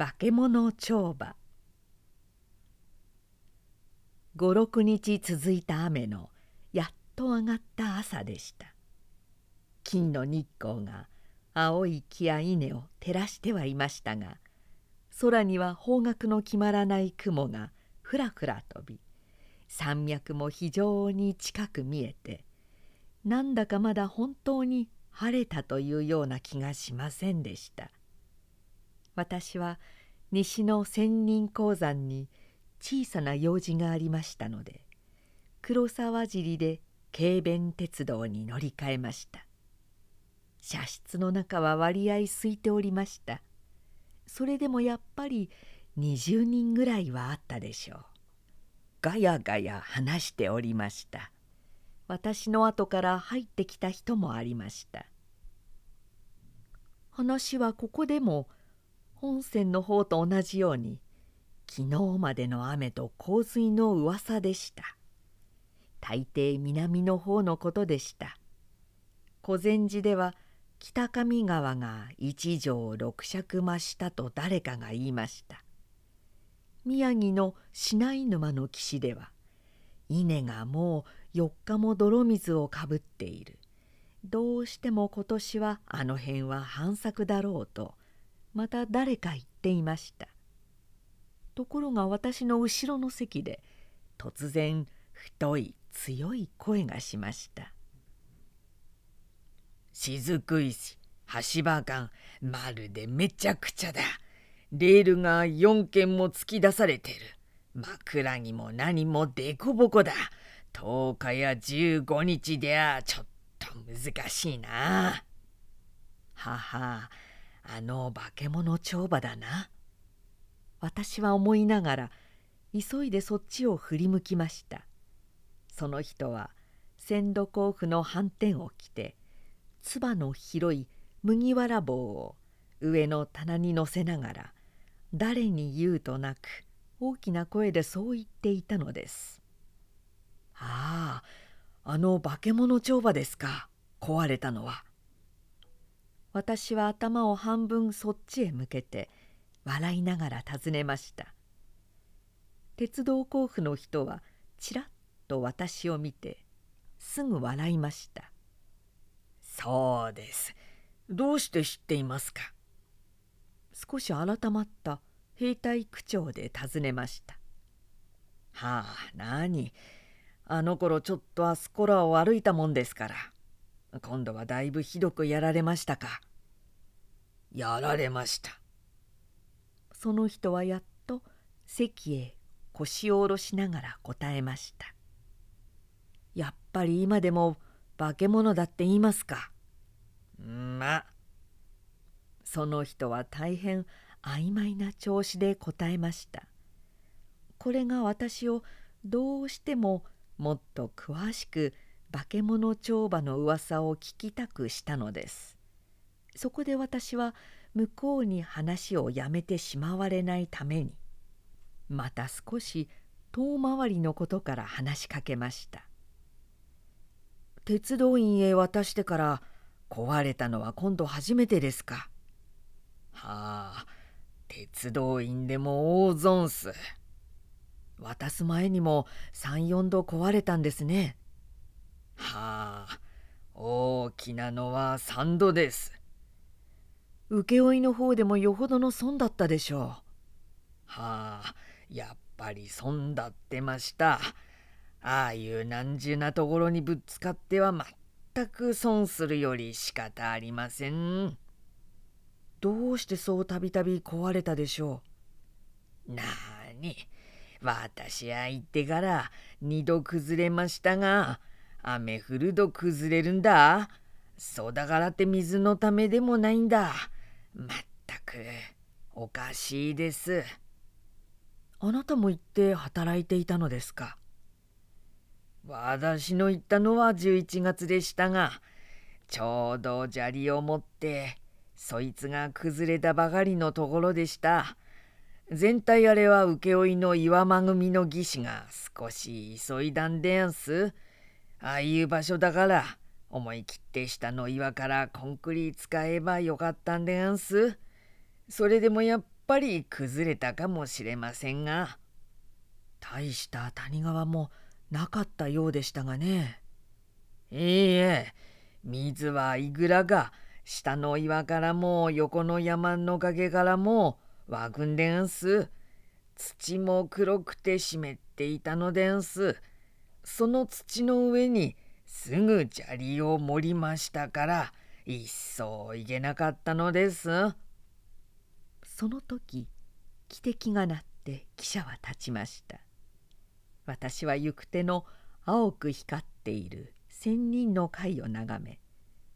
化け物帳場。56日続いた雨のやっと上がった朝でした。金の日光が青い木や稲を照らしてはいましたが空には方角の決まらない雲がふらふら飛び山脈も非常に近く見えてなんだかまだ本当に晴れたというような気がしませんでした。私は西の仙人鉱山に小さな用事がありましたので黒沢尻で軽便鉄道に乗り換えました。車室の中は割合空いておりました。それでもやっぱり20人ぐらいはあったでしょう。ガヤガヤ話しておりました。私の後から入ってきた人もありました。話はここでも本線の方と同じように昨日までの雨と洪水の噂でした。大抵南の方のことでした。小禅寺では北上川が一条六尺増したと誰かが言いました。宮城の品井沼の岸では稲がもう4日も泥水をかぶっている。どうしても今年はあの辺は繁作だろうとまた誰か言っていました。ところが私の後ろの席で突然太い強い声がしました「雫石橋場間まるでめちゃくちゃだ。レールが4軒も突き出されてる。枕木も何もでこぼこだ。10日や15日ではちょっと難しいな」はは。ああの化け物帳場だな。私は思いながら急いでそっちを振り向きました。その人は千度甲府の斑点を着て唾の広い麦わら棒を上の棚に乗せながら誰に言うとなく大きな声でそう言っていたのです「あああの化け物帳場ですか。壊れたのは」私は頭を半分そっちへ向けて笑いながら尋ねました。鉄道甲府の人はちらっと私を見てすぐ笑いました「そうです。どうして知っていますか?」少し改まった兵隊区長で尋ねました「はあ何あの頃ちょっとあそこらを歩いたもんですから。今度はだいぶひどくやられましたか?」やられました。その人はやっと席へ腰を下ろしながら答えました。やっぱり今でも化け物だって言いますか？まその人は大変曖昧な調子で答えました。これが私をどうしてももっと詳しく化け物帳場の噂を聞きたくしたのです。そこで私は向こうに話をやめてしまわれないためにまた少し遠回りのことから話しかけました。鉄道院へ渡してから壊れたのは今度初めてですか。はあ鉄道院でも大損す。渡す前にも34度壊れたんですね。はあ大きなのは3度です請負の方でもよほどの損だったでしょう。はあやっぱり損だってました。ああいう難重なところにぶつかっては全く損するより仕方ありません。どうしてそうたびたび壊れたでしょう。なに私は行ってから二度崩れましたが雨降ると崩れるんだ。そうだからって水のためでもないんだ。まったくおかしいです。あなたも行って働いていたのですか？私の行ったのは11月でしたがちょうど砂利を持ってそいつが崩れたばかりのところでした。全体あれは請負の岩間組の技師が少し急いだんでやんす。ああいう場所だから思い切って下の岩からコンクリ使えばよかったんでやんす。それでもやっぱり崩れたかもしれませんが大した谷川もなかったようでしたがね。いいえ水はいぐらが下の岩からも横の山の陰からも湧くんでんす。土も黒くて湿っていたのでんす。その土の上にすぐ砂利を盛りましたから一層いけなかったのです。その時汽笛が鳴って汽車は立ちました。私は行く手の青く光っている仙人の貝を眺め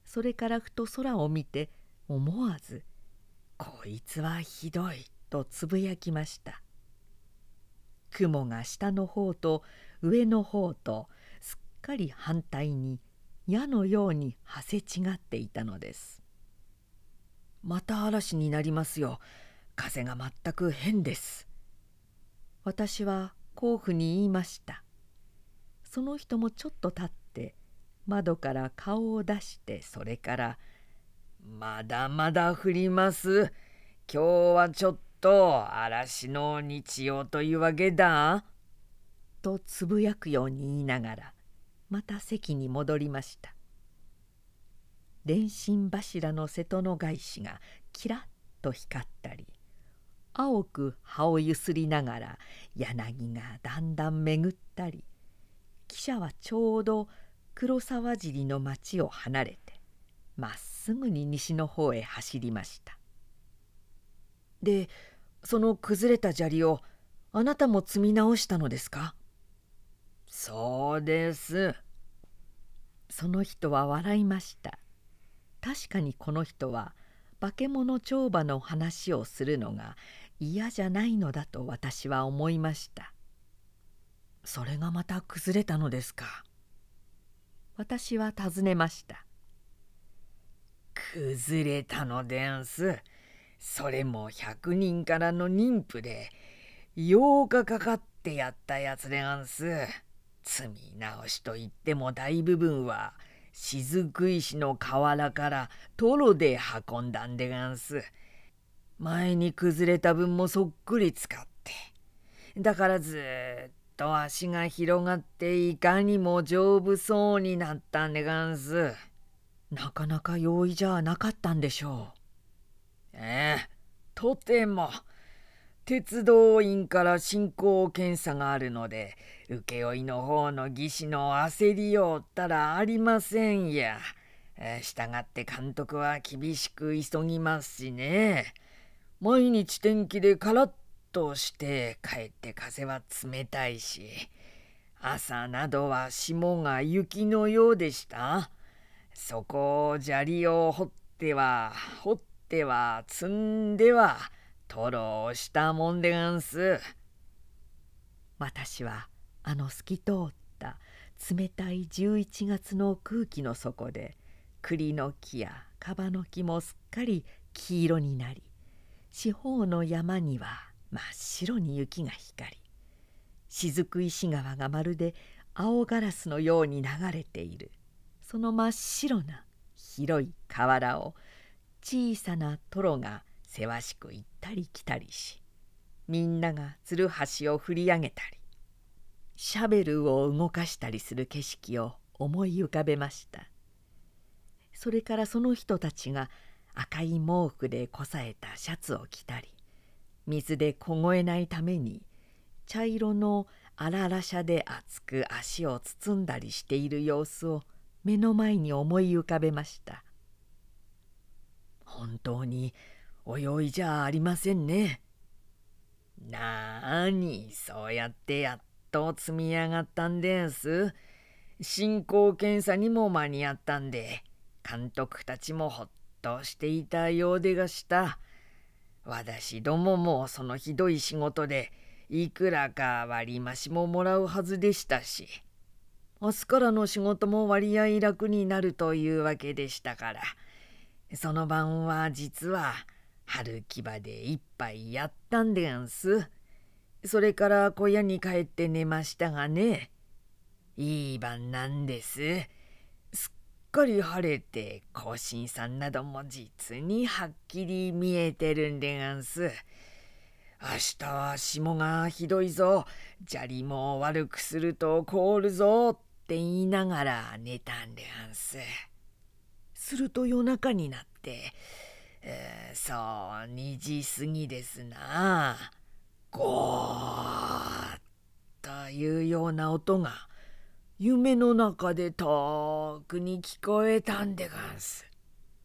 それからふと空を見て思わず「こいつはひどい」とつぶやきました。雲が下の方と上の方とすっかり反対に矢のようにはせ違っていたのです。また嵐になりますよ。風が全く変です。私は甲府に言いました。その人もちょっと立って窓から顔を出してそれから「まだまだ降ります。今日はちょっと嵐の日曜というわけだ」とつぶやくように言いながらまた席に戻りました。電信柱の瀬戸の返しがキラッと光ったり青く葉をゆすりながら柳がだんだん巡ったり汽車はちょうど黒沢尻の町を離れてまっすぐに西の方へ走りました。でその崩れた砂利をあなたも積み直したのですか？そうです。その人は笑いました。確かにこの人は化け物帳場の話をするのが嫌じゃないのだと私は思いました。それがまた崩れたのですか？私は尋ねました。崩れたのでんす。それも100人からの妊婦で8日かかってやったやつでんす。積み直しといっても大部分は雫石の河原からトロで運んだんでがんす。前に崩れた分もそっくり使って。だからずっと足が広がっていかにも丈夫そうになったんでがんす。なかなか容易じゃなかったんでしょう。ええ、とても。鉄道員から進行検査があるので請負の方の技師の焦りようったらありませんや。したがって監督は厳しく急ぎますしね。毎日天気でカラッとしてかえって風は冷たいし朝などは霜が雪のようでした。そこを砂利を掘っては掘っては積んでは吐露したもんでがんす。私はあの透き通った冷たい11月の空気の底で栗の木やカバの木もすっかり黄色になり四方の山には真っ白に雪が光り雫石川がまるで青ガラスのように流れているその真っ白な広い河原を小さなトロがせわしく行ったり来たりしみんながつるはしを振り上げたりシャベルを動かしたりする景色を思い浮かべました。それからその人たちが赤い毛布でこさえたシャツを着たり水で凍えないために茶色の荒々車で厚く足を包んだりしている様子を目の前に思い浮かべました。本当に泳いじゃありませんね。なーにそうやってやっと積み上がったんです。進行検査にも間に合ったんで監督たちもほっとしていたようでがした。私どももそのひどい仕事でいくらか割増ももらうはずでしたし明日からの仕事も割合楽になるというわけでしたからその晩は実は春木場で一杯やったんでんす。それから小屋に帰って寝ましたがねいい晩なんです。すっかり晴れて更新さんなども実にはっきり見えてるんでがんす。明日は霜がひどいぞ砂利も悪くすると凍るぞって言いながら寝たんであんす。すると夜中になって、えー、そう2時過ぎですなゴーッというような音が夢の中で遠くに聞こえたんでがんす。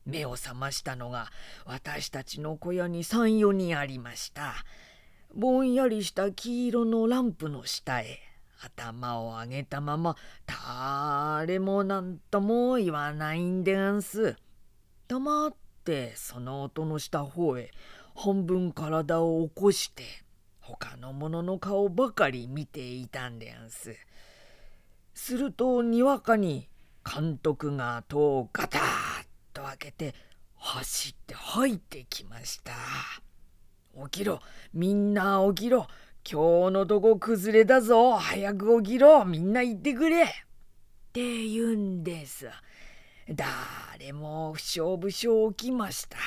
目を覚ましたのが私たちの小屋に34人ありました。ぼんやりした黄色のランプの下へ頭を上げたまま誰も何とも言わないんでがんす。黙ってその音のした方へ半分体を起こして他の者の顔ばかり見ていたんでやんす。するとにわかに監督が戸をガタッと開けて走って入ってきました。起きろみんな起きろ今日のとこ崩れだぞ早く起きろみんな行ってくれって言うんです。誰も不祥不祥起きました。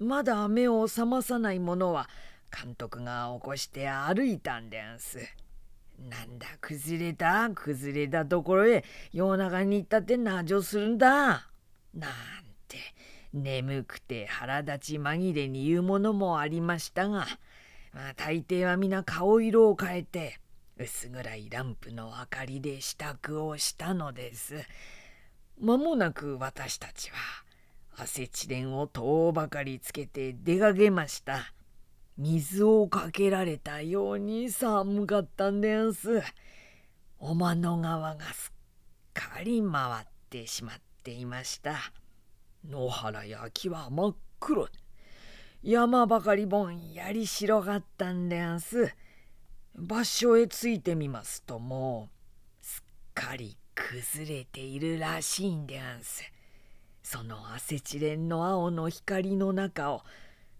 まだ目を覚まさない者は監督が起こして歩いたんでんす。なんだ崩れた？崩れたところへ夜中に行ったって何をするんだ？なんて眠くて腹立ち紛れに言うものもありましたが、まあ、大抵は皆顔色を変えて薄暗いランプの明かりで支度をしたのです。間もなく私たちはアセチレンを遠ばかりつけて出かけました。水をかけられたように寒かったんです。天の川がすっかり回ってしまっていました。野原や木は真っ黒山ばかりぼんやり白かったんです。場所へ着いてみますともうすっかり崩れているらしいんでんす。そのアセチレンの青の光の中を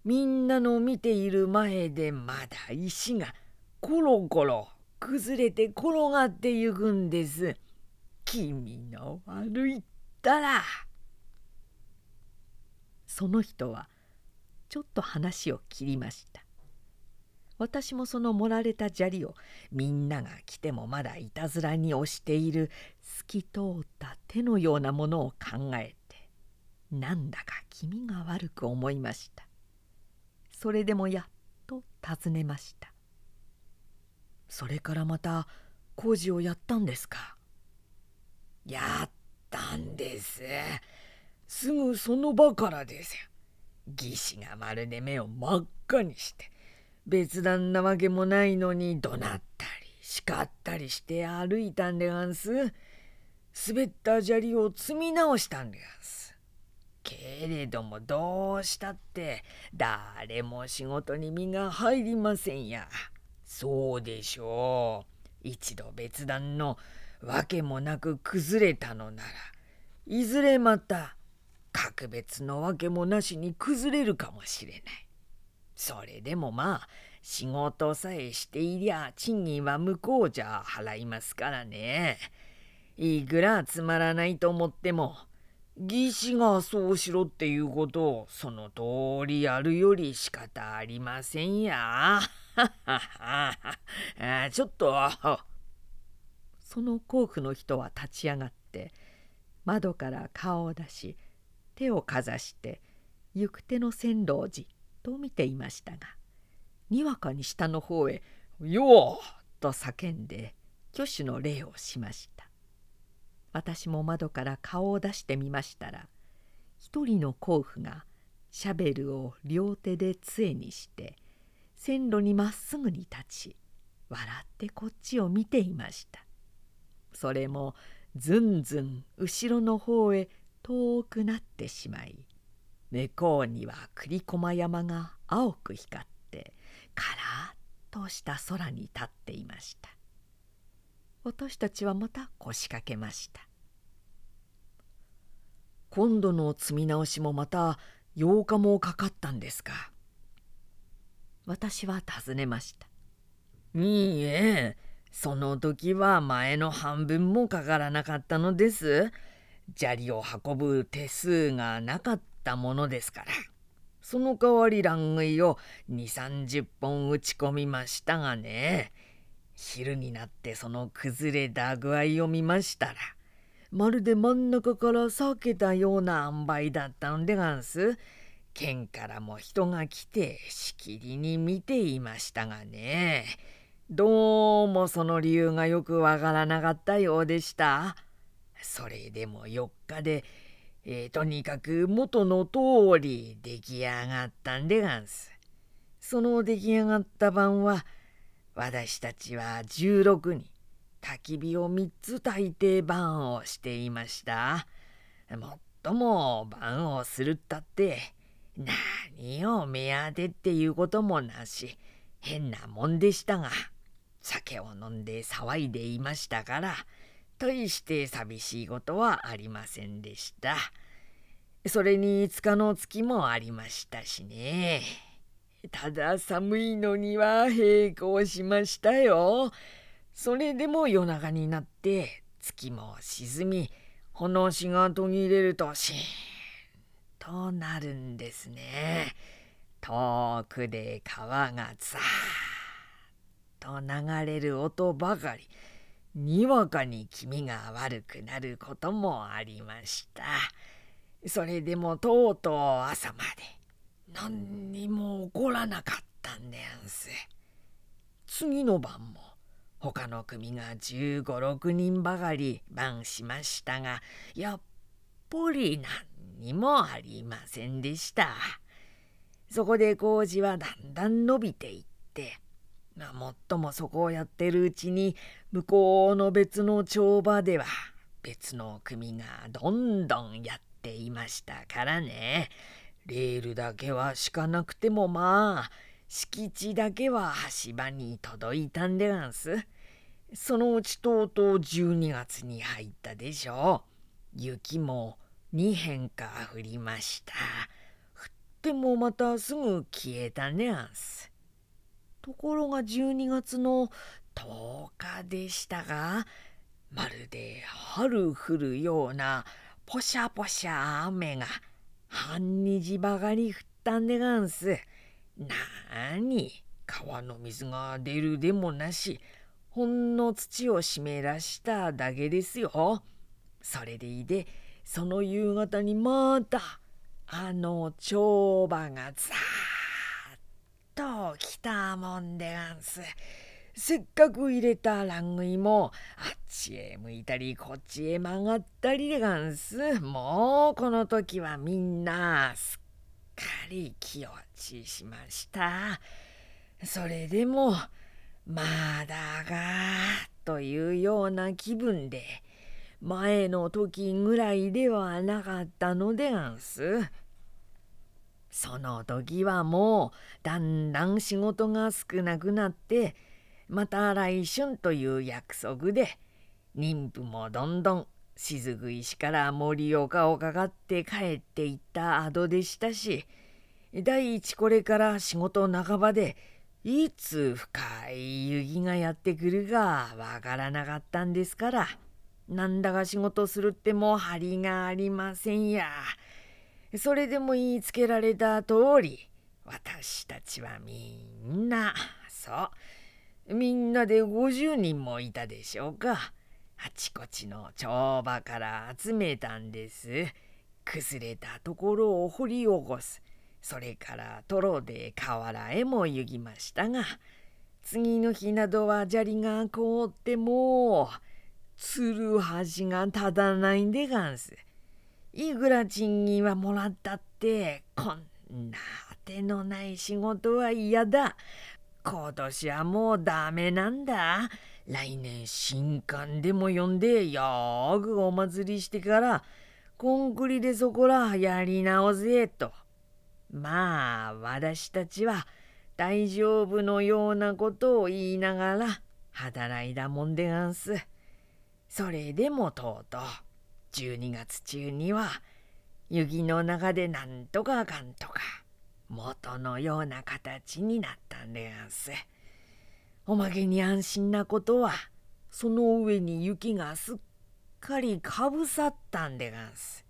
みんなの見ている前でまだ石がコロコロ崩れて転がってゆくんです。君の悪いったら。その人はちょっと話を切りました。私もその盛られた砂利をみんなが来てもまだいたずらに押している透き通った手のようなものを考えてなんだか気味が悪く思いました。それでもやっと尋ねました。それからまた工事をやったんですか？やったんです。すぐその場からです。よ義士がまるで目を真っ赤にして別段なわけもないのに怒鳴ったり叱ったりして歩いたんでがんす。滑った砂利を積み直したんですけれどもどうしたって誰も仕事に身が入りませんや。そうでしょう。一度別段のわけもなく崩れたのならいずれまた格別のわけもなしに崩れるかもしれない。それでもまあ仕事さえしていりゃ賃金は向こうじゃ払いますからね。いくらつまらないと思っても義士がそうしろっていうことをその通りやるより仕方ありませんや。ちょっと。その甲府の人は立ち上がって窓から顔を出し手をかざして行く手の線路をじっと見ていましたがにわかに下の方へ「よう!」と叫んで挙手の礼をしました。私も窓から顔を出してみましたら一人の甲府がシャベルを両手で杖にして線路にまっすぐに立ち笑ってこっちを見ていました。それもずんずん後ろの方へ遠くなってしまい向こうには栗駒山が青く光ってカラッとした空に立っていました。私たちはまた腰掛けました。今度の積み直しもまた8日もかかったんですか。私は尋ねました。いいえその時は前の半分もかからなかったのです。砂利を運ぶ手数がなかったものですから。その代わり乱食いを2 3 0本打ち込みましたがね。昼になってその崩れた具合を見ましたらまるで真ん中から裂けたような塩梅だったんでがんす。県からも人が来てしきりに見ていましたがねどうもその理由がよくわからなかったようでした。それでも4日で、えー、とにかく元の通り出来上がったんでがんす。その出来上がった晩は私たちは16人焚き火を3つ炊いて晩をしていました。もっとも晩をするったって何を目当てっていうこともなし変なもんでしたが酒を飲んで騒いでいましたから大して寂しいことはありませんでした。それに5日の月もありましたしね。ただ寒いのには並行しましたよ。それでも夜中になって月も沈み、炎しが途切れるとシーンとなるんですね。遠くで川がザーッと流れる音ばかり。にわかに気味が悪くなることもありました。それでもとうとう朝まで何にも起こらなかったんでんす。次の晩も他の組が15、6人ばかり晩しましたが、やっぱり何にもありませんでした。そこで工事はだんだん伸びていって、まあ、もっともそこをやってるうちに向こうの別の帳場では別の組がどんどんやっていましたからねレールだけは敷かなくてもまあ敷地だけは橋場に届いたんでがんす。そのうちとうとう12月に入ったでしょう。雪も2変か降りました。降ってもまたすぐ消えたねあんす。ところが12月の10日でしたがまるで春降るようなポシャポシャ雨が半日ばかり降ったんでがんす。なに川の水が出るでもなしほんの土を湿らしただけですよ。それでいでその夕方にまたあの帳場がザーと来たもんでがんす。せっかく入れた乱食いもあっちへ向いたりこっちへ曲がったりでがんす。もうこの時はみんなすっかり気落ちしました。それでもまだがというような気分で前の時ぐらいではなかったのでがんす。その時はもうだんだん仕事が少なくなってまた来春という約束で妊婦もどんどん雫石から盛岡をかかって帰っていった後でしたし第一これから仕事半ばでいつ深い雪がやってくるかわからなかったんですからなんだか仕事するっても張りがありませんや。それでも言いつけられた通り私たちはみんなそうみんなで50人もいたでしょうかあちこちの帳場から集めたんです崩れたところを掘り起こすそれからトロで河原へも行きましたが次の日などは砂利が凍ってもつるはしが立たないんでがんす。いくら賃金はもらったってこんな当てのない仕事は嫌だ。今年はもうダメなんだ。来年新刊でも読んでよーくお祭りしてからコンクリでそこらやり直せと。まあ私たちは大丈夫のようなことを言いながら働いたもんでがんす。それでもとうとう12月中には雪の中でなんとかあかんとか元のような形になったんでやんす。おまけに安心なことはその上に雪がすっかりかぶさったんでがんす。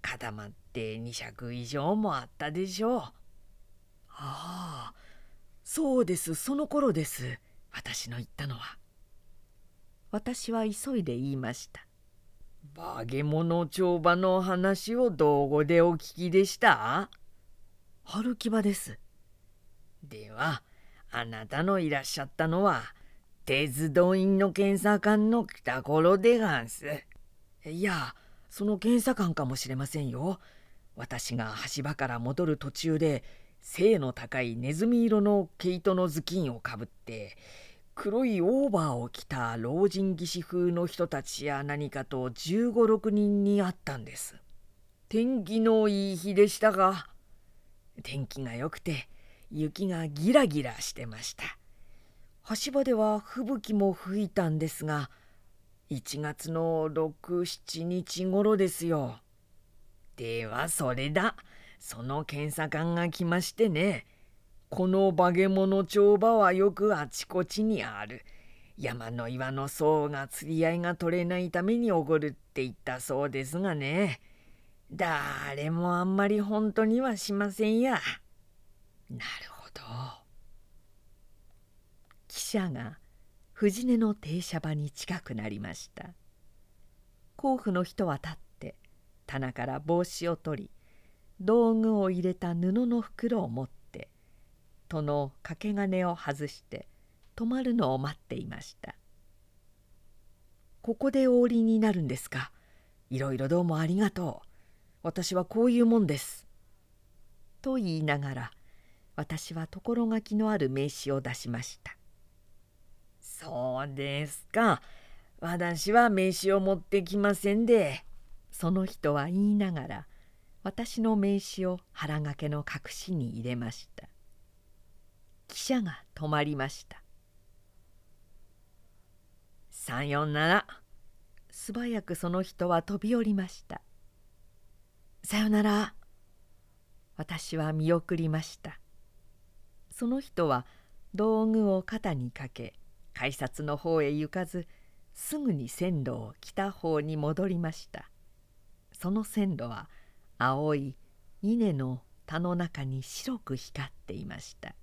固まって2尺以上もあったでしょう。ああそうですその頃です私の言ったのは私は急いで言いました化け物帳場の話をどこでお聞きでした？春木場です。ではあなたのいらっしゃったのは鉄道員の検査官の来た頃でがんす。いやその検査官かもしれませんよ。私が橋場から戻る途中で背の高いネズミ色の毛糸の頭巾をかぶって黒いオーバーを着た老人技師風の人たちや何かと15、6人に会ったんです。天気のいい日でしたが天気が良くて雪がギラギラしてました。橋場では吹雪も吹いたんですが1月の67日頃ですよ。ではそれだその検査官が来ましてねこの化け物帳場はよくあちこちにある山の岩の層が釣り合いが取れないためにおごるって言ったそうですがね誰もあんまり本当にはしませんや。なるほど。汽車が藤根の停車場に近くなりました。甲府の人は立って棚から帽子を取り道具を入れた布の袋を持って戸の掛け金を外して止まるのを待っていました「ここでお降りになるんですか？いろいろどうもありがとう私はこういうもんです」と言いながら私は所書きのある名刺を出しました「そうですか。私は名刺を持ってきませんで」その人は言いながら私の名刺を腹掛けの隠しに入れました。汽車が止まりました。さよなら。素早くその人は飛び降りました。さよなら。私は見送りました。その人は道具を肩にかけ改札の方へ行かずすぐに線路を北方に戻りました。その線路は青い稲の田の中に白く光っていました。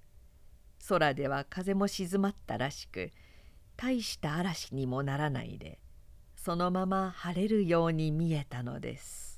空では風も静まったらしく大した嵐にもならないでそのまま晴れるように見えたのです。